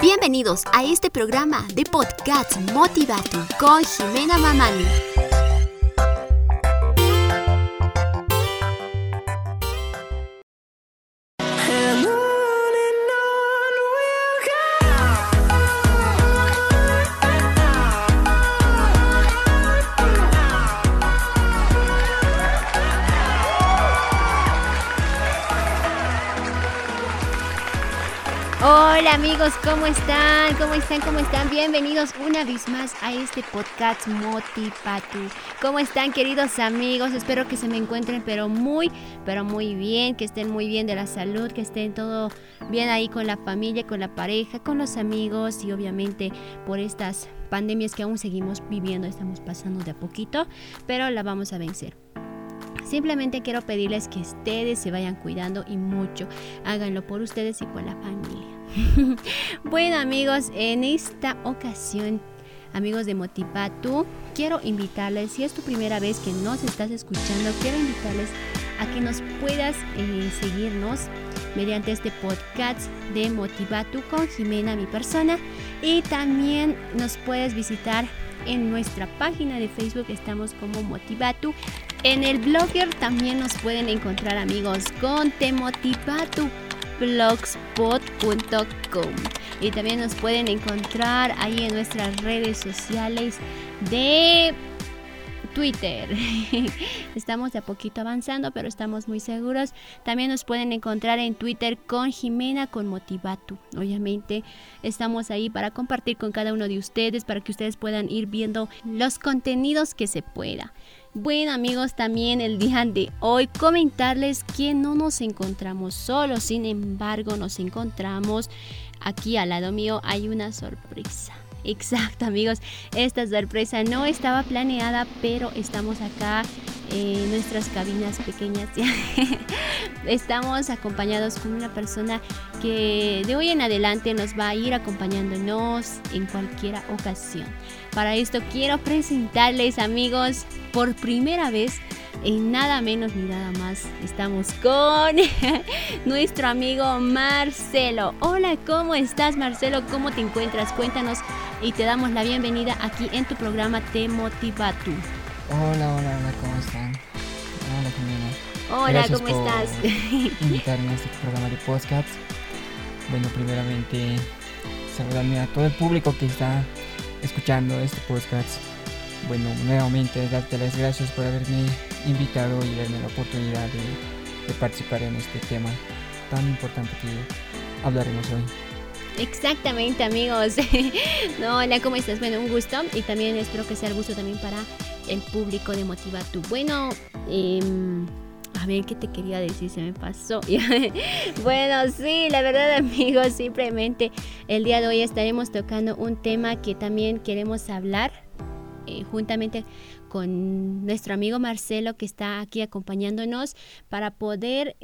Bienvenidos a este programa de podcast Motivatu con Jimena Mamani. Amigos, ¿cómo están? ¿Cómo están? ¿Cómo están? Bienvenidos una vez más a este podcast Motivatu. ¿Cómo están queridos amigos? Espero que se me encuentren pero muy, pero muy bien, que estén muy bien de la salud, que estén todo bien ahí con la familia, con la pareja, con los amigos y obviamente por estas pandemias que aún seguimos viviendo, estamos pasando de a poquito, pero la vamos a vencer. Simplemente quiero pedirles que ustedes se vayan cuidando y mucho. Háganlo por ustedes y por la familia. bueno amigos, en esta ocasión, amigos de Motivatu, quiero invitarles, si es tu primera vez que nos estás escuchando, quiero invitarles a que nos puedas eh, seguirnos mediante este podcast de Motivatu con Jimena, mi persona. Y también nos puedes visitar en nuestra página de Facebook, estamos como Motivatu en el blogger también nos pueden encontrar amigos con temotivatublogspot.com y también nos pueden encontrar ahí en nuestras redes sociales de Twitter. Estamos de a poquito avanzando, pero estamos muy seguros. También nos pueden encontrar en Twitter con Jimena con Motivatu. Obviamente estamos ahí para compartir con cada uno de ustedes, para que ustedes puedan ir viendo los contenidos que se pueda. Bueno amigos, también el día de hoy comentarles que no nos encontramos solos, sin embargo nos encontramos aquí al lado mío hay una sorpresa. Exacto amigos, esta sorpresa no estaba planeada, pero estamos acá en nuestras cabinas pequeñas. estamos acompañados con una persona que de hoy en adelante nos va a ir acompañándonos en cualquier ocasión. Para esto quiero presentarles amigos por primera vez en nada menos ni nada más estamos con nuestro amigo Marcelo. Hola, ¿cómo estás Marcelo? ¿Cómo te encuentras? Cuéntanos y te damos la bienvenida aquí en tu programa Te Motiva Tú. Hola, hola, hola, ¿cómo están? Hola, Jimena. Hola, ¿cómo estás? invitarme a este programa de podcast. Bueno, primeramente, saludarme a todo el público que está escuchando este podcast. Bueno, nuevamente darte las gracias por haberme invitado y darme la oportunidad de, de participar en este tema tan importante que hablaremos hoy. Exactamente amigos. no, hola, ¿cómo estás? Bueno, un gusto y también espero que sea el gusto también para el público de Motiva Tu. Bueno, eh, a ver qué te quería decir, se me pasó. bueno, sí, la verdad amigos, simplemente el día de hoy estaremos tocando un tema que también queremos hablar eh, juntamente con nuestro amigo Marcelo que está aquí acompañándonos para poder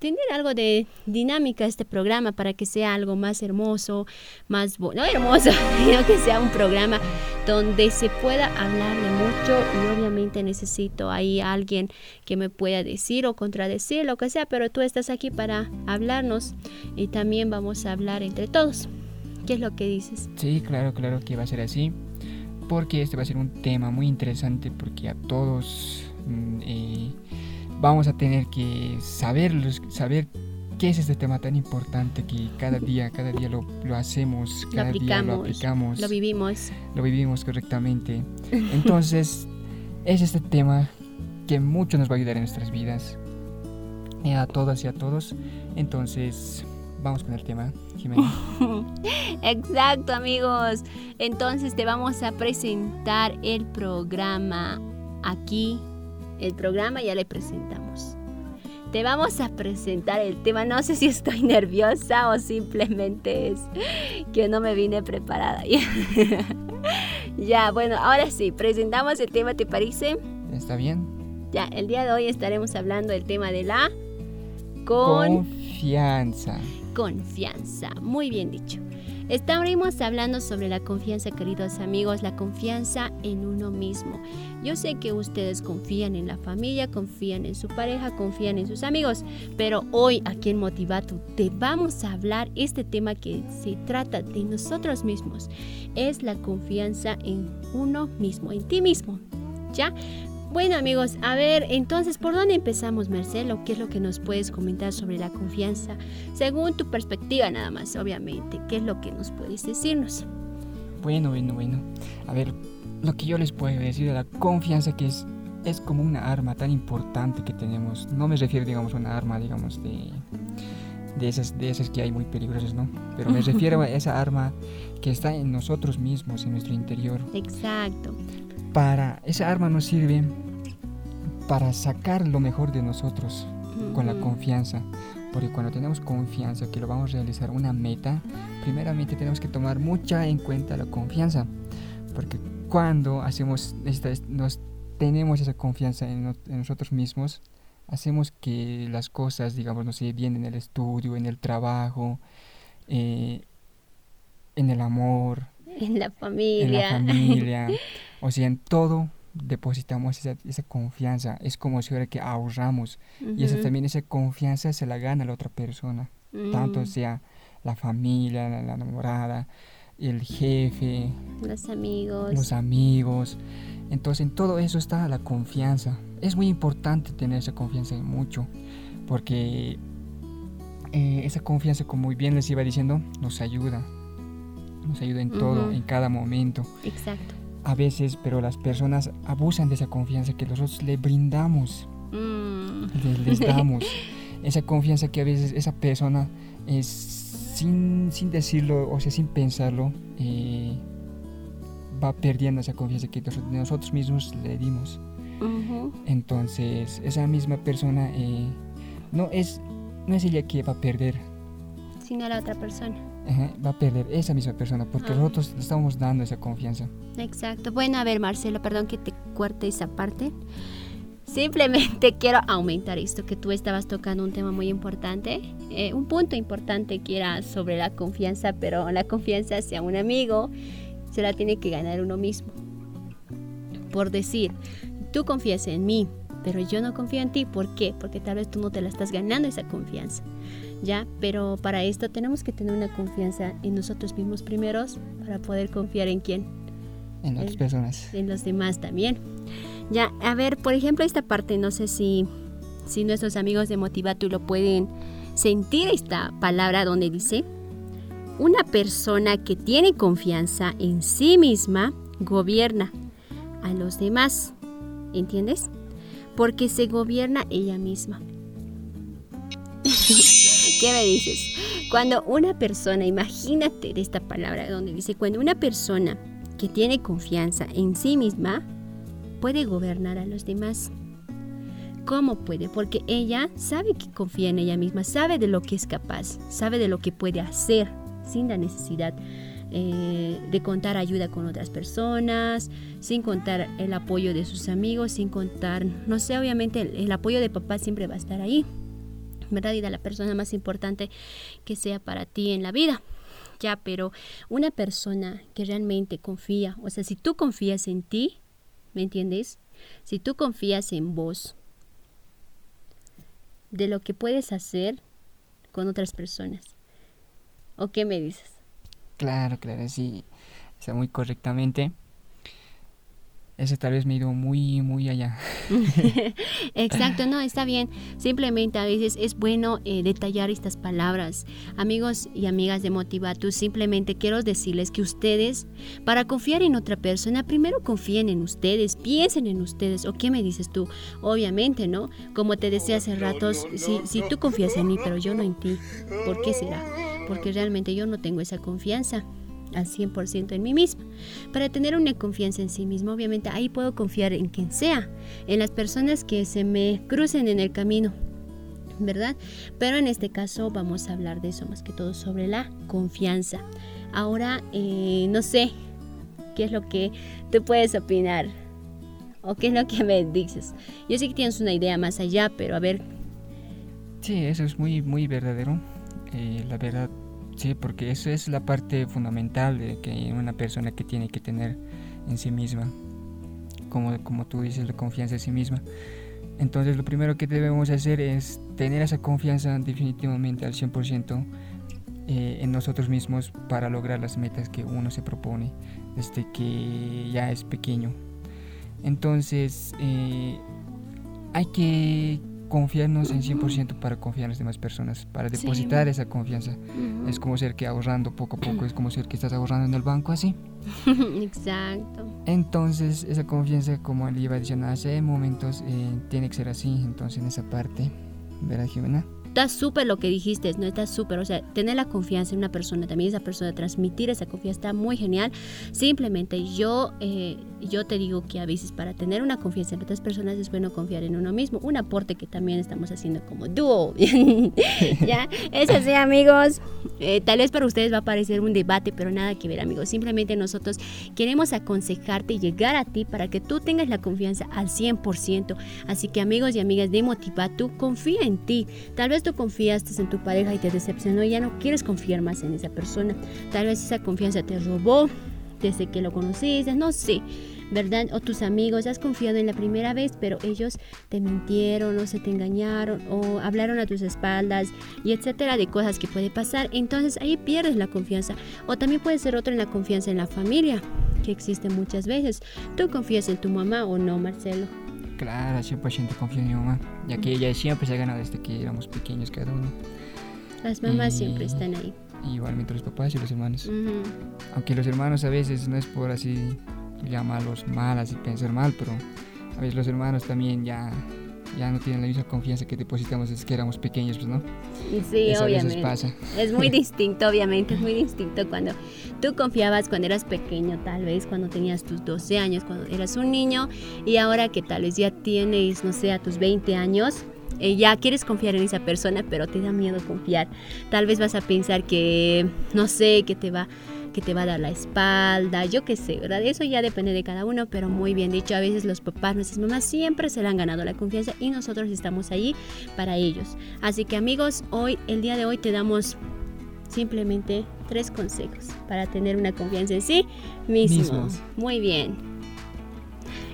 tener algo de dinámica este programa para que sea algo más hermoso, más no hermoso, sino que sea un programa donde se pueda hablar de mucho y obviamente necesito ahí alguien que me pueda decir o contradecir lo que sea, pero tú estás aquí para hablarnos y también vamos a hablar entre todos. ¿Qué es lo que dices? Sí, claro, claro que va a ser así, porque este va a ser un tema muy interesante porque a todos mm, eh, vamos a tener que saber, saber qué es este tema tan importante que cada día, cada día lo, lo hacemos, cada día lo aplicamos. Lo vivimos. Lo vivimos correctamente. Entonces, es este tema que mucho nos va a ayudar en nuestras vidas. Eh, a todas y a todos. Entonces, vamos con el tema, Jimena. Exacto, amigos. Entonces te vamos a presentar el programa aquí el programa ya le presentamos. Te vamos a presentar el tema. No sé si estoy nerviosa o simplemente es que no me vine preparada. ya, bueno, ahora sí, presentamos el tema, ¿te parece? Está bien. Ya, el día de hoy estaremos hablando del tema de la confianza. Confianza, muy bien dicho. Estaremos hablando sobre la confianza, queridos amigos, la confianza en uno mismo. Yo sé que ustedes confían en la familia, confían en su pareja, confían en sus amigos, pero hoy aquí en Motivato te vamos a hablar este tema que se trata de nosotros mismos. Es la confianza en uno mismo, en ti mismo. ¿Ya? Bueno amigos, a ver, entonces, ¿por dónde empezamos, Marcelo? ¿Qué es lo que nos puedes comentar sobre la confianza? Según tu perspectiva nada más, obviamente, ¿qué es lo que nos puedes decirnos? Bueno, bueno, bueno. A ver, lo que yo les puedo decir de la confianza que es, es como una arma tan importante que tenemos. No me refiero, digamos, a una arma, digamos, de, de, esas, de esas que hay muy peligrosas, ¿no? Pero me refiero a esa arma que está en nosotros mismos, en nuestro interior. Exacto para esa arma nos sirve para sacar lo mejor de nosotros con la confianza. Porque cuando tenemos confianza que lo vamos a realizar una meta, primeramente tenemos que tomar mucha en cuenta la confianza. Porque cuando hacemos esta, nos tenemos esa confianza en, nosotros mismos, hacemos que las cosas, digamos, no sé, bien en el estudio, en el trabajo, eh, en el amor, en la familia. En la familia. o sea, en todo depositamos esa, esa confianza. Es como si fuera que ahorramos. Y esa, también esa confianza se la gana la otra persona. Tanto mm. sea la familia, la, enamorada, el jefe. Los amigos. Los amigos. Entonces en todo eso está la confianza. Es muy importante tener esa confianza en mucho. Porque eh, esa confianza, como muy bien les iba diciendo, nos ayuda nos ayuda en todo, en cada momento. Exacto. A veces, pero las personas abusan de esa confianza que nosotros le brindamos, mm. les, damos. esa confianza que a veces esa persona, es, sin, sin decirlo, o sea, sin pensarlo, eh, va perdiendo esa confianza que nosotros mismos le dimos. Entonces, esa misma persona eh, no, es, no es ella que va a perder, sino la otra persona va a perder esa misma persona porque nosotros le estamos dando esa confianza. Exacto. Bueno, a ver, Marcelo, perdón que te corte esa parte. Simplemente quiero aumentar esto, que tú estabas tocando un tema muy importante, eh, un punto importante que era sobre la confianza, pero la confianza hacia un amigo se la tiene que ganar uno mismo. Por decir, tú confías en mí, pero yo no confío en ti. ¿Por qué? Porque tal vez tú no te la estás ganando esa confianza. ¿Ya? Pero para esto tenemos que tener una confianza en nosotros mismos primeros para poder confiar en quién. En otras personas. En los demás también. Ya, a ver, por ejemplo, esta parte, no sé si, si nuestros amigos de Motivatu lo pueden sentir esta palabra donde dice, una persona que tiene confianza en sí misma gobierna a los demás. ¿Entiendes? porque se gobierna ella misma. ¿Qué me dices? Cuando una persona, imagínate de esta palabra donde dice, cuando una persona que tiene confianza en sí misma puede gobernar a los demás. ¿Cómo puede? Porque ella sabe que confía en ella misma, sabe de lo que es capaz, sabe de lo que puede hacer sin la necesidad eh, de contar ayuda con otras personas, sin contar el apoyo de sus amigos, sin contar, no sé, obviamente el, apoyo de papá siempre va a estar ahí, ¿verdad? Y de la persona más importante que sea para ti en la vida. Ya, pero una persona que realmente confía, o sea, si tú confías en ti, ¿me entiendes? Si tú confías en vos, de lo que puedes hacer con otras personas. ¿O qué me dices? Claro, claro, sí, está muy correctamente. Ese tal vez me ha ido muy, muy allá. Exacto, no, está bien. Simplemente a veces es bueno eh, detallar estas palabras. Amigos y amigas de Motivatus, simplemente quiero decirles que ustedes, para confiar en otra persona, primero confíen en ustedes, piensen en ustedes. ¿O qué me dices tú? Obviamente, ¿no? Como te decía hace ratos, si, si tú confías en mí, pero yo no en ti, ¿por qué será? porque realmente yo no tengo esa confianza al 100% en mí misma. Para tener una confianza en sí mismo, obviamente ahí puedo confiar en quien sea, en las personas que se me crucen en el camino, ¿verdad? Pero en este caso vamos a hablar de eso más que todo sobre la confianza. Ahora, eh, no sé qué es lo que tú puedes opinar o qué es lo que me dices. Yo sé que tienes una idea más allá, pero a ver. Sí, eso es muy, muy verdadero. Eh, la verdad Sí, porque eso es la parte fundamental de que una persona que tiene que tener en sí misma, como, como tú dices, la confianza en sí misma. Entonces lo primero que debemos hacer es tener esa confianza definitivamente al 100% eh, en nosotros mismos para lograr las metas que uno se propone desde que ya es pequeño. Entonces eh, hay que confiarnos en 100% para confiar en las demás personas, para depositar esa confianza. Es como ser que ahorrando poco a poco, es como ser que estás ahorrando en el banco así. Exacto. Entonces, esa confianza, como le iba diciendo hace momentos, eh, tiene que ser así. Entonces, en esa parte, ¿verdad, Jimena? Está súper lo que dijiste, ¿no? Está súper. O sea, tener la confianza en una persona, también esa persona, transmitir esa confianza está muy genial. Simplemente yo, eh, yo te digo que a veces para tener una confianza en otras personas es bueno confiar en uno mismo. Un aporte que también estamos haciendo como dúo. ¿Ya? Es así, amigos. Eh, tal vez para ustedes va a parecer un debate, pero nada que ver, amigos. Simplemente nosotros queremos aconsejarte y llegar a ti para que tú tengas la confianza al 100%. Así que, amigos y amigas de tú confía en ti. Tal vez tú confiaste en tu pareja y te decepcionó ya no quieres confiar más en esa persona. Tal vez esa confianza te robó desde que lo conociste, no sé. ¿Verdad? O tus amigos, has confiado en la primera vez, pero ellos te mintieron o se te engañaron o hablaron a tus espaldas y etcétera de cosas que puede pasar. Entonces ahí pierdes la confianza. O también puede ser otro en la confianza en la familia, que existe muchas veces. ¿Tú confías en tu mamá o no, Marcelo? Claro, 100% confío en mi mamá, ya que ella siempre se ha ganado desde que éramos pequeños cada uno. Las mamás siempre están ahí. Igualmente los papás y los hermanos. Aunque los hermanos a veces no es por así llamarlos malas y pensar mal, pero a veces los hermanos también ya ya no tienen la misma confianza que depositamos desde que éramos pequeños, pues, ¿no? Sí, obviamente. pasa. Es muy distinto, obviamente, es muy distinto cuando tú confiabas cuando eras pequeño, tal vez cuando tenías tus 12 años, cuando eras un niño, y ahora que tal vez ya tienes, no sé, a tus 20 años, eh, ya quieres confiar en esa persona, pero te da miedo confiar. Tal vez vas a pensar que, no sé, que te va que te va a dar la espalda, yo qué sé, ¿verdad? Eso ya depende de cada uno, pero muy bien dicho, a veces los papás, nuestras mamás siempre se le han ganado la confianza y nosotros estamos ahí para ellos. Así que amigos, hoy, el día de hoy te damos simplemente tres consejos para tener una confianza en sí mismo. Muy bien.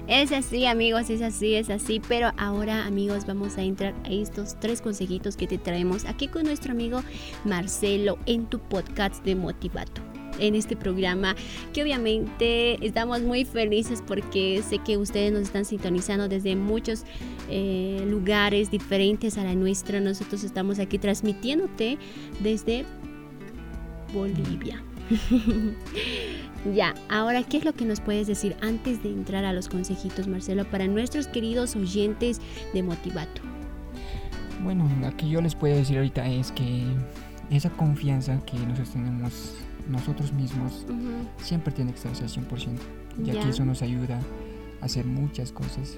Es así, amigos, es así, es así. Pero ahora, amigos, vamos a entrar a estos tres consejitos que te traemos aquí con nuestro amigo Marcelo en tu podcast de Motivato en este programa que obviamente estamos muy felices porque sé que ustedes nos están sintonizando desde muchos eh, lugares diferentes a la nuestra. Nosotros estamos aquí transmitiéndote desde Bolivia. ya, ahora, ¿qué es lo que nos puedes decir antes de entrar a los consejitos, Marcelo, para nuestros queridos oyentes de Motivato? Bueno, lo que yo les puedo decir ahorita es que esa confianza que nosotros tenemos nosotros mismos siempre tiene que estar al 100%, ya. que eso nos ayuda a hacer muchas cosas,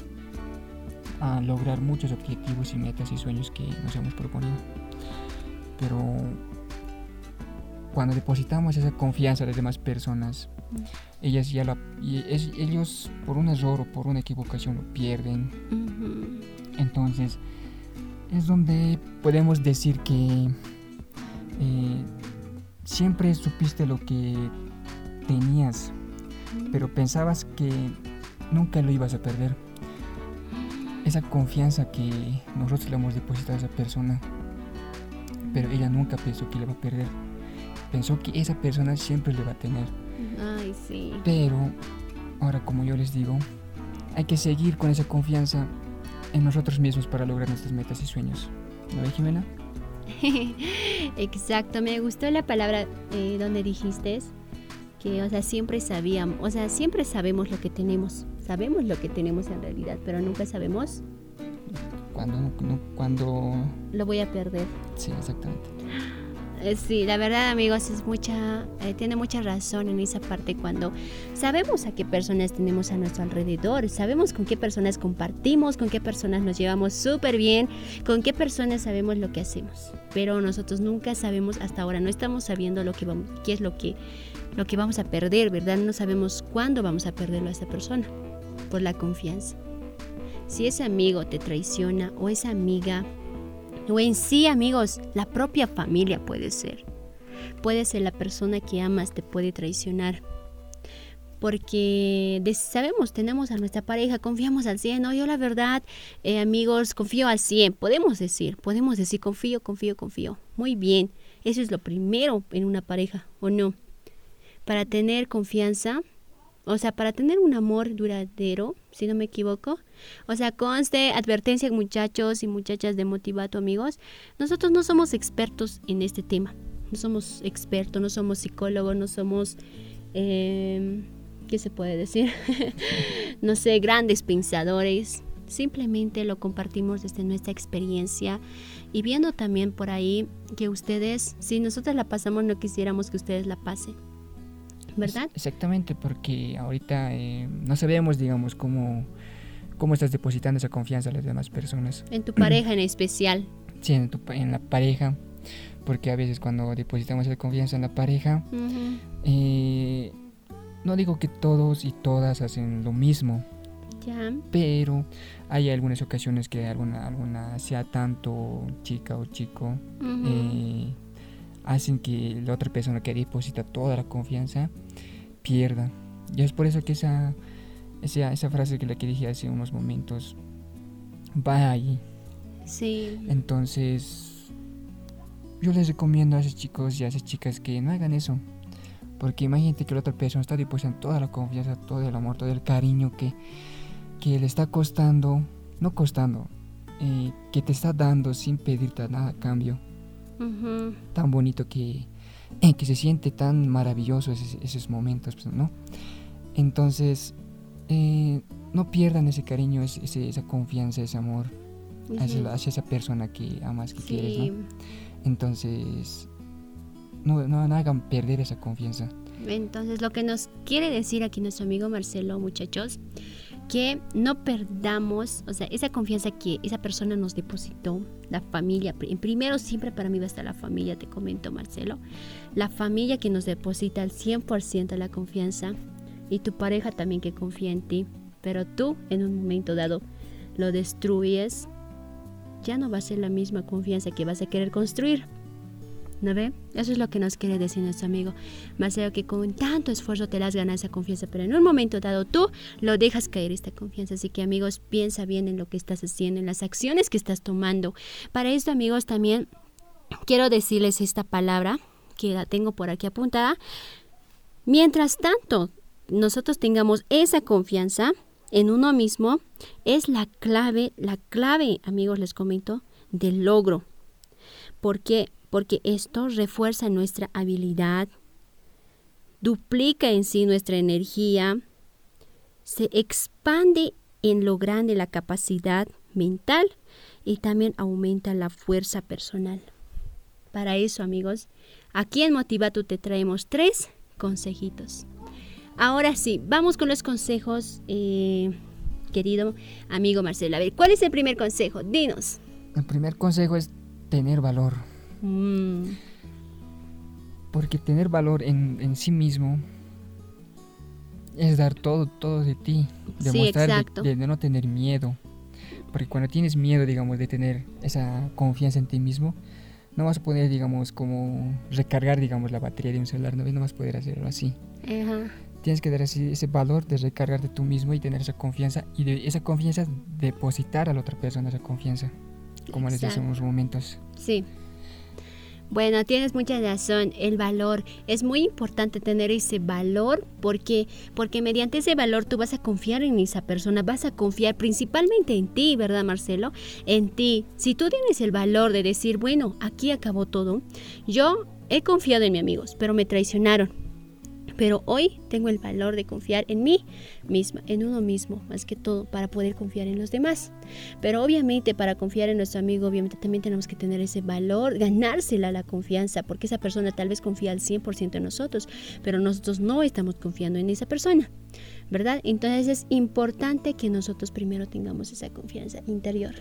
a lograr muchos objetivos y metas y sueños que nos hemos proponido. Pero cuando depositamos esa confianza en las demás personas, ellas ya ellos por un error o por una equivocación lo pierden. Entonces es donde podemos decir que eh, siempre supiste lo que tenías, pero pensabas que nunca lo ibas a perder. Esa confianza que nosotros le hemos depositado a esa persona, pero ella nunca pensó que le va a perder. Pensó que esa persona siempre le va a tener. Ay, sí. Pero, ahora como yo les digo, hay que seguir con esa confianza en nosotros mismos para lograr nuestras metas y sueños. ¿No ve, Jimena? Exacto, me gustó la palabra eh, donde dijiste que, o sea, siempre sabíamos, o sea, siempre sabemos lo que tenemos, sabemos lo que tenemos en realidad, pero nunca sabemos cuando, cuando lo voy a perder. Sí, exactamente. Eh, sí, la verdad amigos es mucha, eh, tiene mucha razón en esa parte cuando sabemos a qué personas tenemos a nuestro alrededor, sabemos con qué personas compartimos, con qué personas nos llevamos súper bien, con qué personas sabemos lo que hacemos, pero nosotros nunca sabemos hasta ahora, no estamos sabiendo lo que vamos, qué es lo que, lo que vamos a perder, ¿verdad? No sabemos cuándo vamos a perderlo a esa persona por la confianza. Si ese amigo te traiciona o esa amiga o en sí, amigos, la propia familia puede ser. puede ser la persona que amas te puede traicionar. Porque sabemos, tenemos a nuestra pareja, confiamos al 100, ¿no? Yo la verdad, eh, amigos, confío al 100, podemos decir, podemos decir confío, confío, confío. Muy bien, eso es lo primero en una pareja, ¿o no? Para tener confianza, o sea, para tener un amor duradero, si no me equivoco. O sea, conste, advertencia muchachos y muchachas de Motivato amigos, nosotros no somos expertos en este tema. No somos expertos, no somos psicólogos, no somos... Eh, ¿Qué se puede decir? no sé, grandes pensadores. Simplemente lo compartimos desde nuestra experiencia y viendo también por ahí que ustedes, si nosotros la pasamos, no quisiéramos que ustedes la pasen. ¿Verdad? Exactamente, porque ahorita eh, no sabemos, digamos, cómo, cómo estás depositando esa confianza a las demás personas. En tu pareja en especial. Sí, en, en la pareja, porque a veces cuando depositamos esa confianza en la pareja, eh, no digo que todos y todas hacen lo mismo, ya. pero hay algunas ocasiones que alguna, alguna sea tanto chica o chico, hacen que la otra persona que deposita toda la confianza Y es por eso que esa, esa, esa frase que la que dije hace unos momentos va ahí. Sí. Entonces, yo les recomiendo a esos chicos y a esas chicas que no hagan eso. Porque imagínate que la otra persona está depositando toda la confianza, todo el amor, todo el cariño que, que le está costando, no costando, eh, que te está dando sin pedirte nada a cambio tan bonito que, que se siente tan maravilloso esos, momentos, pues, ¿no? Entonces, eh, no pierdan ese cariño, ese, esa confianza, ese amor hacia, esa persona que amas, que quieres, ¿no? Entonces, no, no, no hagan perder esa confianza. Entonces, lo que nos quiere decir aquí nuestro amigo Marcelo, muchachos, que no perdamos, o sea, esa confianza que esa persona nos depositó, la familia, primero siempre para mí va a estar la familia, te comento Marcelo, la familia que nos deposita al 100% la confianza y tu pareja también que confía en ti, pero tú en un momento dado lo destruyes, ya no va a ser la misma confianza que vas a querer construir. ¿No ve? Eso es lo que nos quiere decir nuestro amigo Marcelo, que con tanto esfuerzo te las ganas esa confianza, pero en un momento dado tú lo dejas caer esta confianza. Así que amigos, piensa bien en lo que estás haciendo, en las acciones que estás tomando. Para esto, amigos, también quiero decirles esta palabra, que la tengo por aquí apuntada. Mientras tanto, nosotros tengamos esa confianza en uno mismo, es la clave, la clave, amigos, les comento, del logro. Porque porque esto refuerza nuestra habilidad, duplica en sí nuestra energía, se expande en lo grande la capacidad mental y también aumenta la fuerza personal. Para eso, amigos, aquí en Motivatu te traemos tres consejitos. Ahora sí, vamos con los consejos, eh, querido amigo Marcelo. A ver, ¿cuál es el primer consejo? Dinos. El primer consejo es tener valor. Mm. Porque tener valor en, sí mismo es dar todo, todo de ti. Demostrar de, no tener miedo. Porque cuando tienes miedo, digamos, de tener esa confianza en ti mismo, no vas a poder, digamos, como recargar, digamos, la batería de un celular, no, no vas a poder hacerlo así. Tienes que dar así ese valor de recargar de tú mismo y tener esa confianza y de esa confianza depositar a la otra persona esa confianza, como les decía en unos momentos. Sí. Bueno, tienes mucha razón, el valor. Es muy importante tener ese valor porque, porque mediante ese valor tú vas a confiar en esa persona, vas a confiar principalmente en ti, ¿verdad Marcelo? En ti. Si tú tienes el valor de decir, bueno, aquí acabó todo, yo he confiado en mis amigos, pero me traicionaron pero hoy tengo el valor de confiar en mí misma, en uno mismo, más que todo, para poder confiar en los demás. Pero obviamente para confiar en nuestro amigo, obviamente también tenemos que tener ese valor, ganársela la confianza, porque esa persona tal vez confía al 100% en nosotros, pero nosotros no estamos confiando en esa persona, ¿verdad? Entonces es importante que nosotros primero tengamos esa confianza interior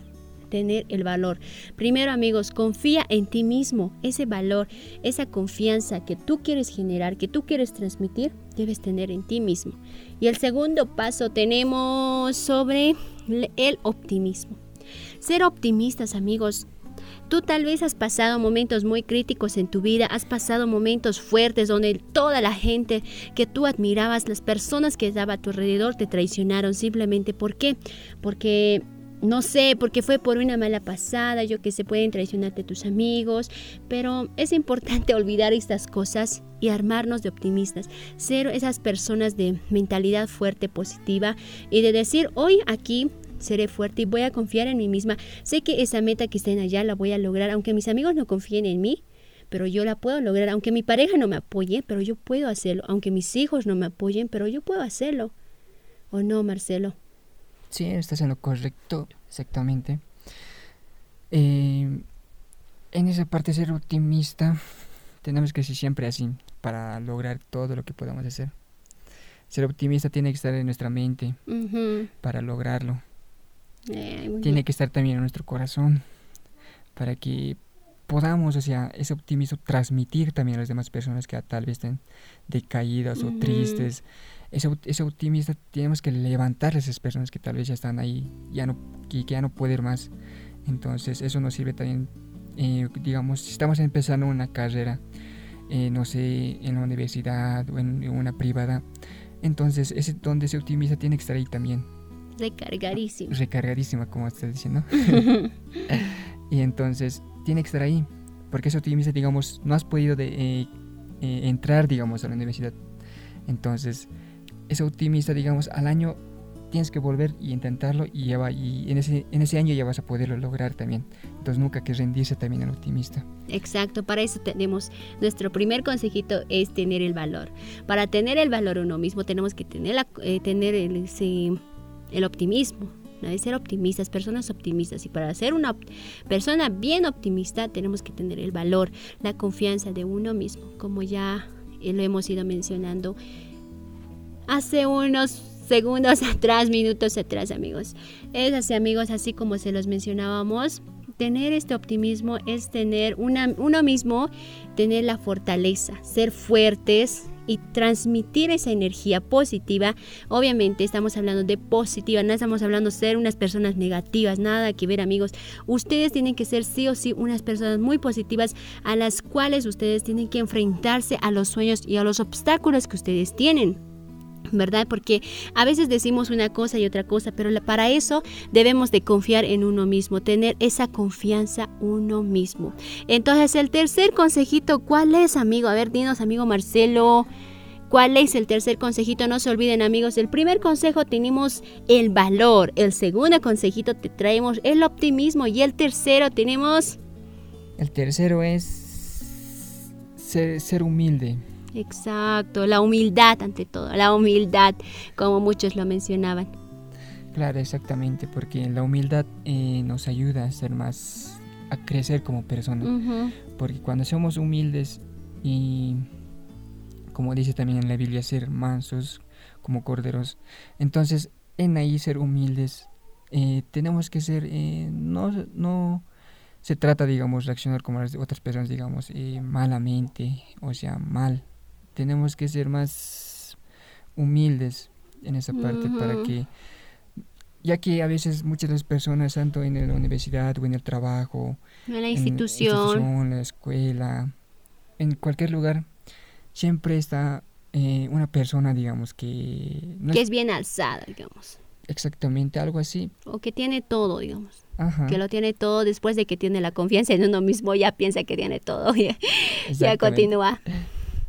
tener el valor. Primero amigos, confía en ti mismo. Ese valor, esa confianza que tú quieres generar, que tú quieres transmitir, debes tener en ti mismo. Y el segundo paso tenemos sobre el optimismo. Ser optimistas amigos Tú tal vez has pasado momentos muy críticos en tu vida, has pasado momentos fuertes donde toda la gente que tú admirabas, las personas que estaban a tu alrededor te traicionaron simplemente. ¿Por qué? Porque no sé, porque fue por una mala pasada, yo que se pueden traicionarte tus amigos, pero es importante olvidar estas cosas y armarnos de optimistas, ser esas personas de mentalidad fuerte, positiva y de decir, hoy aquí seré fuerte y voy a confiar en mí misma. Sé que esa meta que está en allá la voy a lograr, aunque mis amigos no confíen en mí, pero yo la puedo lograr, aunque mi pareja no me apoye, pero yo puedo hacerlo, aunque mis hijos no me apoyen, pero yo puedo hacerlo. ¿O no, Marcelo? Sí, estás en lo correcto, exactamente. Eh, en esa parte ser optimista, tenemos que ser siempre así para lograr todo lo que podamos hacer. Ser optimista tiene que estar en nuestra mente para lograrlo. Eh, tiene que estar también en nuestro corazón para que podamos, o sea, ese optimismo transmitir también a las demás personas que tal vez estén decaídas o tristes. Ese, ese optimista tenemos que levantar a esas personas que tal vez ya están ahí, ya no, que, ya no pueden más. Entonces eso nos sirve también, eh, digamos, si estamos empezando una carrera, eh, no sé, en la universidad o en, una privada, entonces ese donde ese optimista tiene que estar ahí también. Recargadísima. Recargadísima, como estás diciendo. y entonces tiene que estar ahí, porque ese optimista, digamos, no has podido de, eh, entrar, digamos, a la universidad. Entonces, ese optimista, digamos, al año tienes que volver y intentarlo y, ya y en, ese, en ese año ya vas a poderlo lograr también. Entonces nunca que rendirse también al optimista. Exacto, para eso tenemos nuestro primer consejito es tener el valor. Para tener el valor uno mismo tenemos que tener, la, eh, tener el, ese, el optimismo. ¿no? ser optimistas, personas optimistas. Y para ser una persona bien optimista tenemos que tener el valor, la confianza de uno mismo, como ya lo hemos ido mencionando hace unos segundos atrás, minutos atrás, amigos. Es así, amigos, así como se los mencionábamos. Tener este optimismo es tener uno mismo, tener la fortaleza, ser fuertes y transmitir esa energía positiva. Obviamente estamos hablando de positiva, no estamos hablando de ser unas personas negativas, nada que ver amigos. Ustedes tienen que ser sí o sí unas personas muy positivas a las cuales ustedes tienen que enfrentarse a los sueños y a los obstáculos que ustedes tienen. ¿Verdad? Porque a veces decimos una cosa y otra cosa, pero para eso debemos de confiar en uno mismo, tener esa confianza uno mismo. Entonces, el tercer consejito, ¿cuál es, amigo? A ver, dinos, amigo Marcelo. ¿Cuál es el tercer consejito? No se olviden amigos, el primer consejo tenemos el valor, el segundo consejito te traemos el optimismo y el tercero tenemos... El tercero es ser, ser humilde. Exacto, la humildad ante todo, la humildad, como muchos lo mencionaban. Claro, exactamente, porque la humildad eh, nos ayuda a ser más, a crecer como personas. Porque cuando somos humildes y, como dice también en la Biblia, ser mansos como corderos, entonces en ahí ser humildes, eh, tenemos que ser, eh, no, no se trata, digamos, reaccionar como las otras personas, digamos, malamente, o sea, mal, tenemos que ser más humildes en esa parte para que ya que a veces muchas de las personas tanto en la universidad o en el trabajo en la institución. en la escuela en cualquier lugar siempre está eh, una persona digamos que que es, bien alzada digamos. Exactamente algo así. O que tiene todo digamos. Que lo tiene todo después de que tiene la confianza en uno mismo ya piensa que tiene todo ya continúa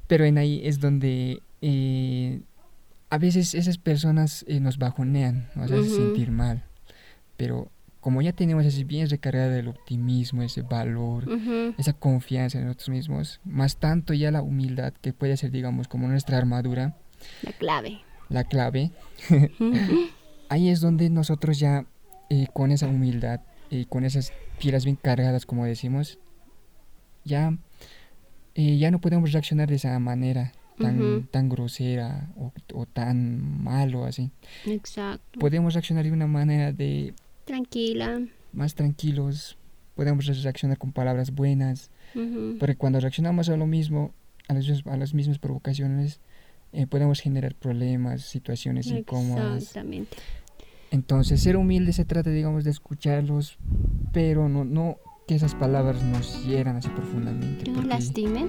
pero en ahí es donde eh, a veces esas personas eh, nos bajonean, nos hacen sentir mal. Pero como ya tenemos así bien recargada el optimismo, ese valor, esa confianza en nosotros mismos, más tanto ya la humildad, que puede ser, digamos, como nuestra armadura. La clave. La clave. ahí es donde nosotros ya, eh, con esa humildad, y con esas pilas bien cargadas, como decimos, ya ya no podemos reaccionar de esa manera tan, tan grosera o, tan malo así. Exacto. Podemos reaccionar de una manera de... Tranquila. Más tranquilos. Podemos reaccionar con palabras buenas. Porque cuando reaccionamos a lo mismo, a, a las mismas provocaciones, eh, podemos generar problemas, situaciones incómodas. Exactamente. Entonces, ser humilde se trata, digamos, de escucharlos, pero no, no, que esas palabras nos hieran así profundamente. Que nos lastimen.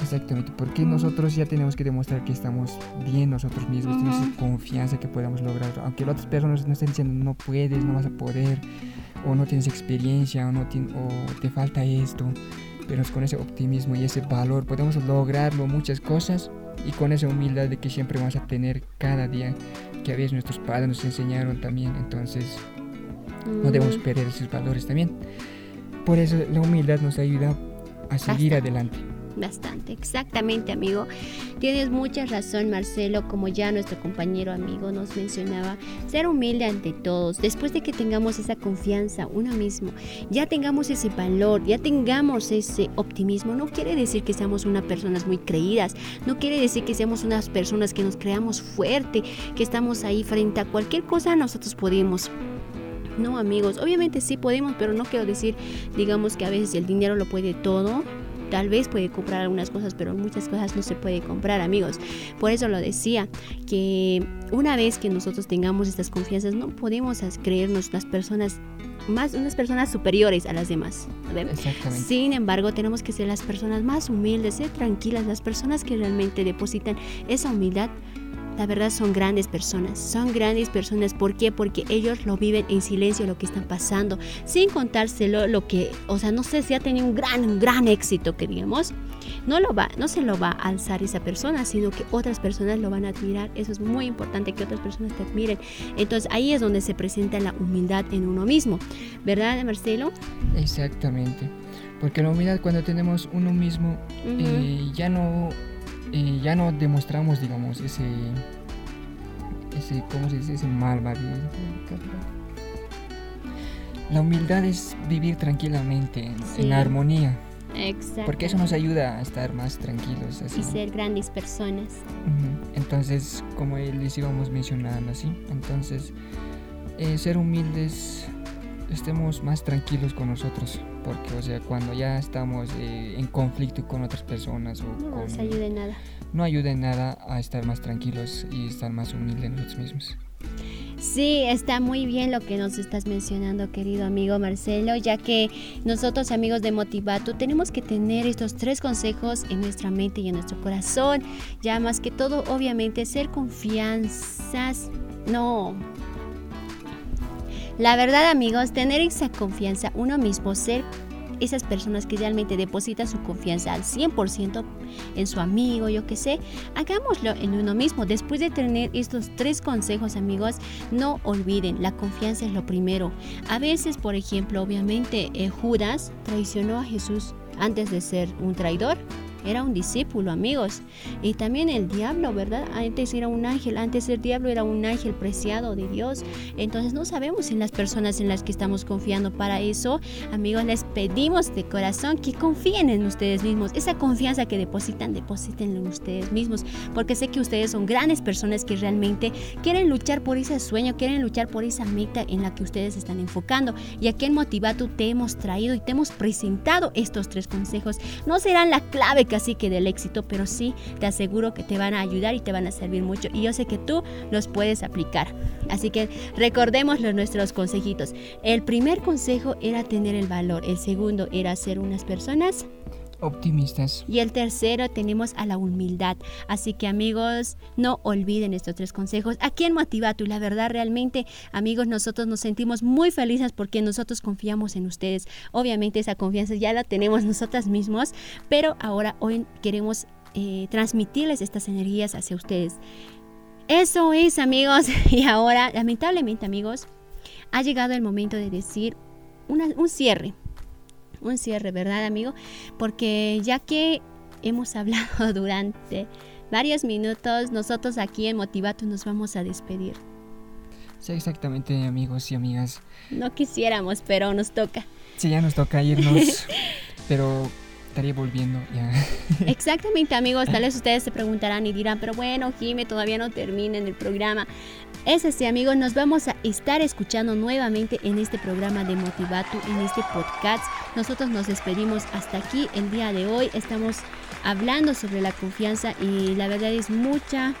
Exactamente, porque nosotros ya tenemos que demostrar que estamos bien nosotros mismos, tenemos confianza que podamos lograr, aunque las otras personas nos estén diciendo no puedes, no vas a poder, o no tienes experiencia, o, no o te falta esto, pero con ese optimismo y ese valor podemos lograrlo muchas cosas y con esa humildad de que siempre vamos a tener cada día que a veces nuestros padres nos enseñaron también, entonces no debemos perder esos valores también. Por eso la humildad nos ayuda a seguir adelante. Bastante, exactamente amigo. Tienes mucha razón Marcelo, como ya nuestro compañero amigo nos mencionaba, ser humilde ante todos, después de que tengamos esa confianza uno mismo, ya tengamos ese valor, ya tengamos ese optimismo, no quiere decir que seamos unas personas muy creídas, no quiere decir que seamos unas personas que nos creamos fuerte, que estamos ahí frente a cualquier cosa, nosotros podemos no, amigos, obviamente sí podemos, pero no quiero decir, digamos que a veces el dinero lo puede todo. Tal vez puede comprar algunas cosas, pero muchas cosas no se puede comprar, amigos. Por eso lo decía, que una vez que nosotros tengamos estas confianzas, no podemos creernos las personas más unas personas superiores a las demás. Sin embargo, tenemos que ser las personas más humildes, ser tranquilas, las personas que realmente depositan esa humildad la verdad son grandes personas, son grandes personas. ¿Por qué? Porque ellos lo viven en silencio lo que están pasando, sin contárselo lo que, o sea, no sé si ha tenido un gran, un gran éxito que digamos, no lo va, no se lo va a alzar esa persona, sino que otras personas lo van a admirar. Eso es muy importante que otras personas te admiren. Entonces ahí es donde se presenta la humildad en uno mismo, ¿verdad, Marcelo? Exactamente. Porque la humildad cuando tenemos uno mismo eh, ya no ya no demostramos, digamos, ese, ese ¿cómo se dice? Ese mal, La humildad es vivir tranquilamente, en, armonía. Exacto. Porque eso nos ayuda a estar más tranquilos. Y ser grandes personas. Entonces, como les íbamos mencionando así, entonces, eh, ser humildes, estemos más tranquilos con nosotros porque o sea cuando ya estamos eh, en conflicto con otras personas o no con, nos ayuda en nada no ayuda en nada a estar más tranquilos y estar más humildes nosotros mismos Sí, está muy bien lo que nos estás mencionando, querido amigo Marcelo, ya que nosotros, amigos de Motivato, tenemos que tener estos tres consejos en nuestra mente y en nuestro corazón. Ya más que todo, obviamente, ser confianzas. No, la verdad amigos, tener esa confianza uno mismo, ser esas personas que realmente depositan su confianza al 100% en su amigo, yo que sé, hagámoslo en uno mismo. Después de tener estos tres consejos, amigos, no olviden, la confianza es lo primero. A veces, por ejemplo, obviamente eh, Judas traicionó a Jesús antes de ser un traidor era un discípulo, amigos. Y también el diablo, ¿verdad? Antes era un ángel, antes el diablo era un ángel preciado de Dios. Entonces no sabemos en las personas en las que estamos confiando. Para eso, amigos, les pedimos de corazón que confíen en ustedes mismos. Esa confianza que depositan, depositen en ustedes mismos. Porque sé que ustedes son grandes personas que realmente quieren luchar por ese sueño, quieren luchar por esa meta en la que ustedes están enfocando. Y aquí en Motivatu te hemos traído y te hemos presentado estos tres consejos. No serán la clave casi que del éxito, pero sí te aseguro que te van a ayudar y te van a servir mucho. Y yo sé que tú los puedes aplicar. Así que recordemos los nuestros consejitos. El primer consejo era tener el valor. El segundo era ser unas personas optimistas. Y el tercero tenemos a la humildad. Así que amigos, no olviden estos tres consejos. Aquí en Motivatu, la verdad realmente, amigos, nosotros nos sentimos muy felices porque nosotros confiamos en ustedes. Obviamente esa confianza ya la tenemos nosotras mismos, pero ahora hoy queremos eh, transmitirles estas energías hacia ustedes. Eso es, amigos. Y ahora, lamentablemente, amigos, ha llegado el momento de decir un cierre un cierre, ¿verdad, amigo? Porque ya que hemos hablado durante varios minutos, nosotros aquí en Motivato nos vamos a despedir. Sí, exactamente, amigos y amigas. No quisiéramos, pero nos toca. Sí, ya nos toca irnos, pero estaría volviendo ya. Exactamente, amigos. Tal vez ustedes se preguntarán y dirán, pero bueno, Jime, todavía no termina en el programa. Es así, amigos. Nos vamos a estar escuchando nuevamente en este programa de Motivatu, en este podcast. Nosotros nos despedimos hasta aquí el día de hoy. Estamos hablando sobre la confianza y la verdad es mucha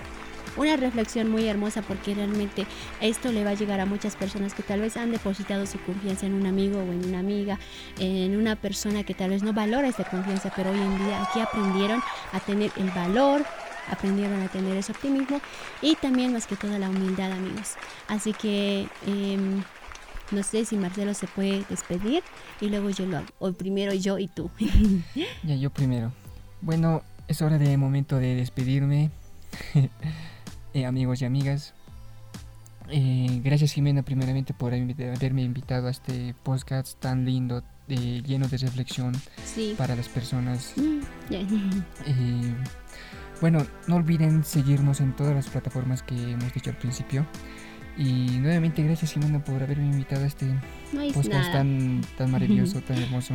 una reflexión muy hermosa porque realmente esto le va a llegar a muchas personas que tal vez han depositado su confianza en un amigo o en una amiga, en una persona que tal vez no valora esta confianza, pero hoy en día aquí aprendieron a tener el valor, aprendieron a tener ese optimismo y también más que todo la humildad amigos. Así que... Em, no sé si Marcelo se puede despedir y luego yo lo hago. O primero yo y tú. ya, yo primero. Bueno, es hora de momento de despedirme. Eh, amigos y amigas. Eh, gracias Jimena primeramente por haberme invitado a este podcast tan lindo, eh, lleno de reflexión para las personas. Mm, bueno, no olviden seguirnos en todas las plataformas que hemos dicho al principio. Y nuevamente gracias Simona por haberme invitado a este podcast tan, tan maravilloso, tan hermoso.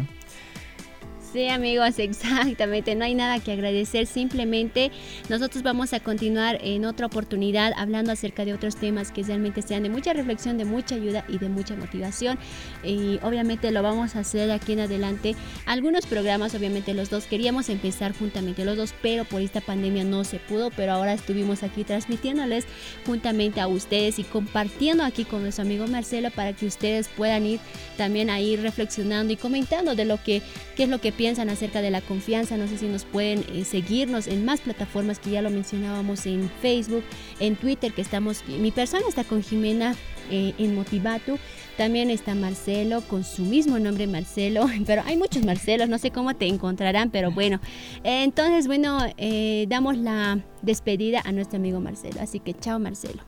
Sí, amigos, exactamente. No hay nada que agradecer. Simplemente nosotros vamos a continuar en otra oportunidad hablando acerca de otros temas que realmente sean de mucha reflexión, de mucha ayuda y de mucha motivación. Y obviamente lo vamos a hacer aquí en adelante. Algunos programas, obviamente los dos queríamos empezar juntamente los dos, pero por esta pandemia no se pudo. Pero ahora estuvimos aquí transmitiéndoles juntamente a ustedes y compartiendo aquí con nuestro amigo Marcelo para que ustedes puedan ir también ahí reflexionando y comentando de lo que qué es lo que piensan piensan acerca de la confianza. No sé si nos pueden eh, seguirnos en más plataformas que ya lo mencionábamos en Facebook, en Twitter, que estamos, mi persona está con Jimena eh, en Motivatu. También está Marcelo con su mismo nombre Marcelo, pero hay muchos Marcelos, no sé cómo te encontrarán, pero bueno. entonces, bueno, eh, damos la despedida a nuestro amigo Marcelo. Así que chao Marcelo.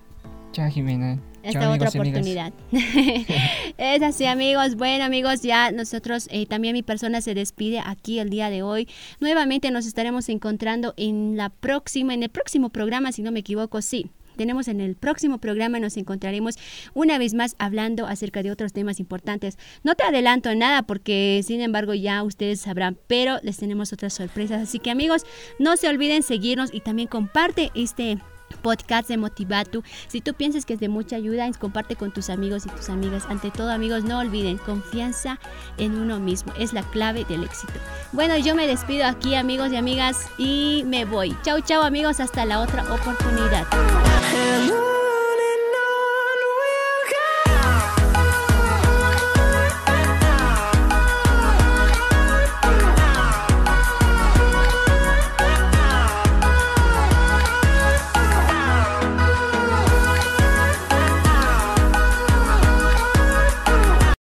Chao Jimena esta otra oportunidad. es así, amigos. Bueno, amigos, ya nosotros, eh, también mi persona se despide aquí el día de hoy. Nuevamente nos estaremos encontrando en la próxima, en el próximo programa, si no me equivoco, sí tenemos en el próximo programa. Nos encontraremos una vez más hablando acerca de otros temas importantes. No te adelanto nada porque sin embargo ya ustedes sabrán, pero les tenemos otras sorpresas. Así que amigos, no se olviden seguirnos y también comparte este podcast de Motivatu. Si tú piensas que es de mucha ayuda, comparte con tus amigos y tus amigas. Ante todo, amigos, no olviden, confianza en uno mismo es la clave del éxito. Bueno, yo me despido aquí, amigos y amigas, y me voy. Chau, chau, amigos, hasta la otra oportunidad.